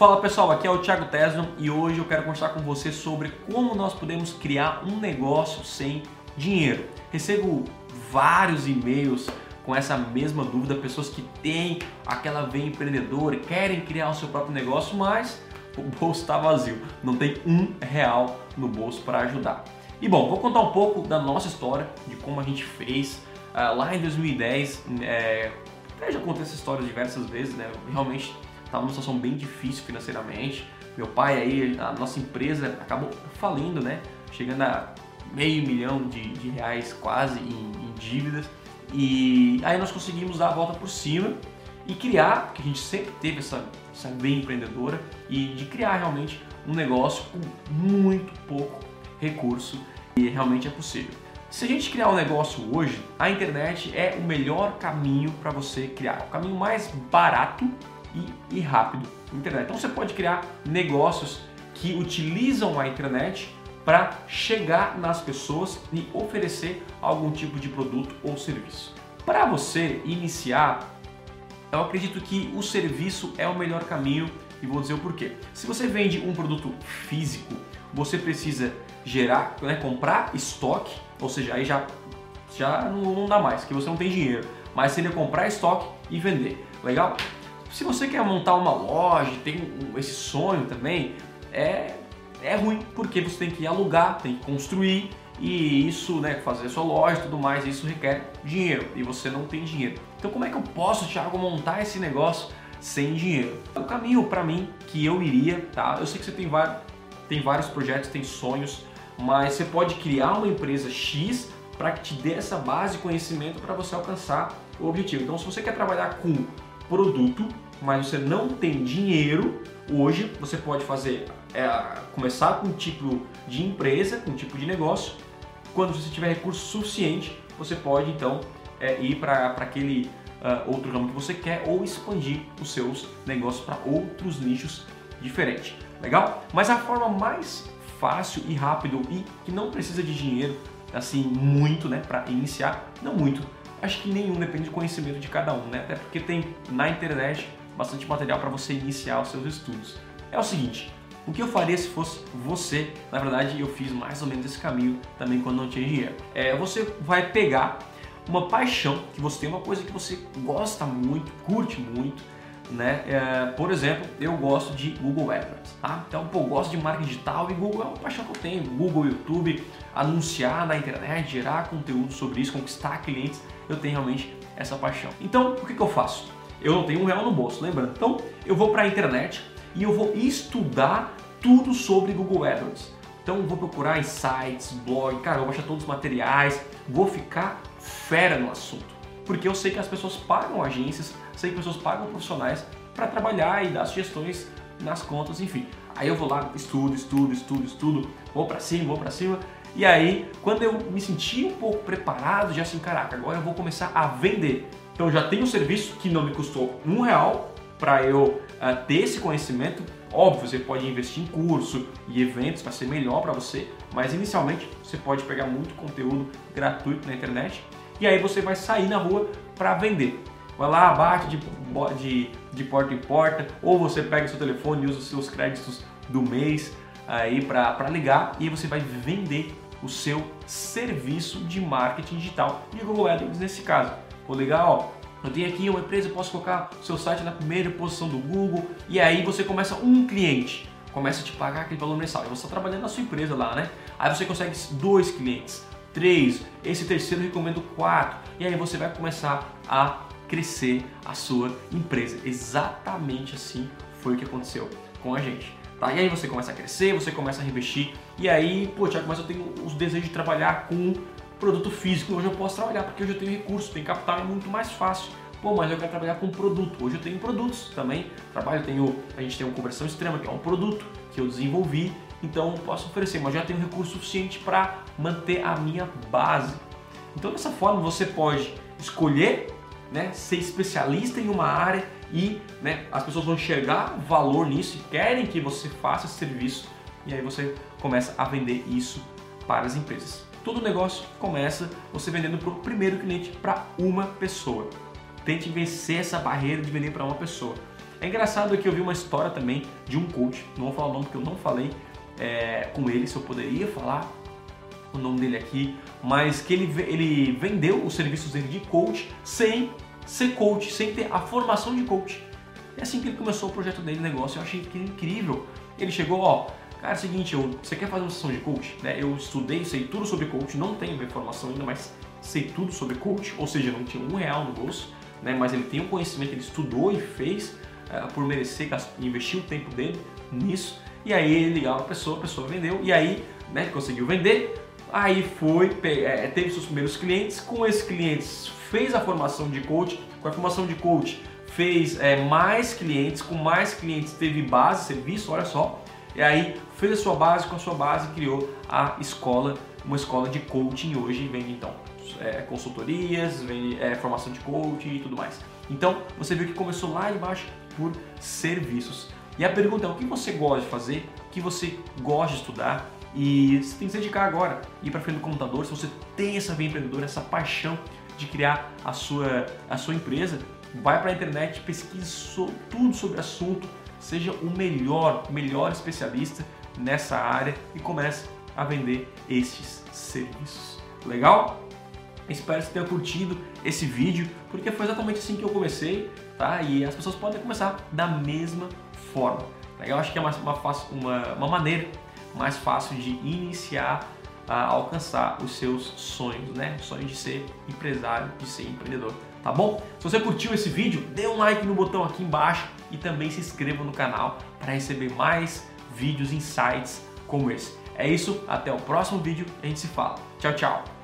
Fala pessoal, aqui é o Thiago Tesno e hoje eu quero conversar com você sobre como nós podemos criar um negócio sem dinheiro. Recebo vários e-mails com essa mesma dúvida, pessoas que têm aquela veia empreendedora, querem criar o seu próprio negócio, mas o bolso está vazio, não tem um real no bolso para ajudar. E bom, vou contar um pouco da nossa história, de como a gente fez. Uh, lá em 2010, é, até já contei essa história diversas vezes, né? Realmente estava numa situação bem difícil financeiramente. Meu pai aí, a nossa empresa acabou falindo, né? Chegando a meio milhão de, de reais quase em, em, dívidas. E aí nós conseguimos dar a volta por cima e criar, porque a gente sempre teve essa, essa bem empreendedora, e de criar realmente um negócio com muito pouco recurso e realmente é possível. Se a gente criar um negócio hoje, a internet é o melhor caminho para você criar, o caminho mais barato e, e rápido internet. Então você pode criar negócios que utilizam a internet para chegar nas pessoas e oferecer algum tipo de produto ou serviço. Para você iniciar, eu acredito que o serviço é o melhor caminho e vou dizer o porquê. Se você vende um produto físico, você precisa gerar, né, comprar estoque, ou seja, aí já, já não, não dá mais, que você não tem dinheiro, mas seria comprar estoque e vender. Legal? Se você quer montar uma loja, tem esse sonho também, é, é ruim porque você tem que alugar, tem que construir e isso, né, fazer sua loja e tudo mais, isso requer dinheiro e você não tem dinheiro. Então como é que eu posso, Thiago, montar esse negócio sem dinheiro? O caminho para mim que eu iria, tá? Eu sei que você tem tem vários projetos, tem sonhos, mas você pode criar uma empresa X para que te dê essa base de conhecimento para você alcançar o objetivo. Então se você quer trabalhar com produto, mas você não tem dinheiro, hoje você pode fazer é, começar com um tipo de empresa, com um tipo de negócio. Quando você tiver recurso suficiente, você pode então é, ir para aquele uh, outro ramo que você quer ou expandir os seus negócios para outros nichos diferentes. Legal? Mas a forma mais fácil e rápido e que não precisa de dinheiro assim muito, né, para iniciar, não muito, Acho que nenhum, depende do conhecimento de cada um, né? Até porque tem na internet bastante material para você iniciar os seus estudos. É o seguinte, o que eu faria se fosse você? Na verdade, eu fiz mais ou menos esse caminho também quando não tinha dinheiro. É, você vai pegar uma paixão que você tem, uma coisa que você gosta muito, curte muito, né? É, por exemplo, eu gosto de Google AdWords, tá? Então, pô, eu gosto de marketing digital e Google é uma paixão que eu tenho. Google, YouTube, anunciar na internet, gerar conteúdo sobre isso, conquistar clientes, eu tenho realmente essa paixão. Então, o que, que eu faço? Eu não tenho um real no bolso, lembrando. Então, eu vou para a internet e eu vou estudar tudo sobre Google AdWords. Então, vou procurar em sites, blog, cara, eu vou achar todos os materiais, vou ficar fera no assunto porque eu sei que as pessoas pagam agências, sei que as pessoas pagam profissionais para trabalhar e dar sugestões nas contas, enfim. Aí eu vou lá, estudo, estudo, estudo, estudo, vou para cima, vou para cima. E aí, quando eu me senti um pouco preparado, já assim, caraca, agora eu vou começar a vender. Então já tenho um serviço que não me custou um real para eu uh, ter esse conhecimento. Óbvio, você pode investir em curso e eventos para ser melhor para você, mas inicialmente você pode pegar muito conteúdo gratuito na internet e aí você vai sair na rua para vender. Vai lá, bate de, de, de porta em porta, ou você pega seu telefone e usa os seus créditos do mês aí para ligar e você vai vender o seu serviço de marketing digital de Google AdWords nesse caso. Vou ligar, ó, eu tenho aqui uma empresa, posso colocar o seu site na primeira posição do Google e aí você começa um cliente, começa a te pagar aquele valor mensal. E você está trabalhando na sua empresa lá, né? Aí você consegue dois clientes, 3, esse terceiro recomendo 4, e aí você vai começar a crescer a sua empresa. Exatamente assim foi o que aconteceu com a gente. Tá? E aí você começa a crescer, você começa a reinvestir, e aí, pô, Tiago, mas eu tenho os desejos de trabalhar com produto físico, hoje eu posso trabalhar porque hoje eu tenho recursos, tenho capital, é muito mais fácil. Pô, mas eu quero trabalhar com produto. Hoje eu tenho produtos também. Trabalho, tenho, a gente tem uma conversão extrema, que é um produto que eu desenvolvi então posso oferecer, mas já tenho recurso suficiente para manter a minha base. Então dessa forma você pode escolher né, ser especialista em uma área e né, as pessoas vão enxergar valor nisso e querem que você faça esse serviço e aí você começa a vender isso para as empresas. Todo negócio começa você vendendo para o primeiro cliente para uma pessoa. Tente vencer essa barreira de vender para uma pessoa. É engraçado que eu vi uma história também de um coach, não vou falar o nome porque eu não falei é, com ele, se eu poderia falar o nome dele aqui, mas que ele, ele vendeu os serviços dele de coach sem ser coach, sem ter a formação de coach. É assim que ele começou o projeto dele, negócio, eu achei incrível. Ele chegou, ó, cara, é o seguinte, eu, você quer fazer uma sessão de coach? Né? Eu estudei, sei tudo sobre coach, não tenho minha formação ainda, mas sei tudo sobre coach, ou seja, não tinha um real no bolso, né? mas ele tem um conhecimento, ele estudou e fez uh, por merecer, investir o tempo dele nisso, e aí ele ligava a pessoa, a pessoa vendeu, e aí né, conseguiu vender, aí foi, é, teve seus primeiros clientes, com esses clientes fez a formação de coach, com a formação de coach fez é, mais clientes, com mais clientes teve base, serviço, olha só, e aí fez a sua base, com a sua base criou a escola, uma escola de coaching hoje. Vende então é, consultorias, vende é, formação de coaching e tudo mais. Então você viu que começou lá embaixo por serviços. E a pergunta é o que você gosta de fazer, o que você gosta de estudar e você tem que se dedicar agora, ir para frente do computador, se você tem essa veia empreendedora, essa paixão de criar a sua, a sua empresa, vai para a internet, pesquise tudo sobre o assunto, seja o melhor, melhor especialista nessa área e comece a vender estes serviços. Legal? Espero que você tenha curtido esse vídeo, porque foi exatamente assim que eu comecei, tá? E as pessoas podem começar da mesma forma. Eu acho que é uma, uma, uma maneira mais fácil de iniciar a alcançar os seus sonhos, né? Sonhos de ser empresário, de ser empreendedor, tá bom? Se você curtiu esse vídeo, dê um like no botão aqui embaixo e também se inscreva no canal para receber mais vídeos, insights como esse. É isso, até o próximo vídeo, a gente se fala. Tchau, tchau!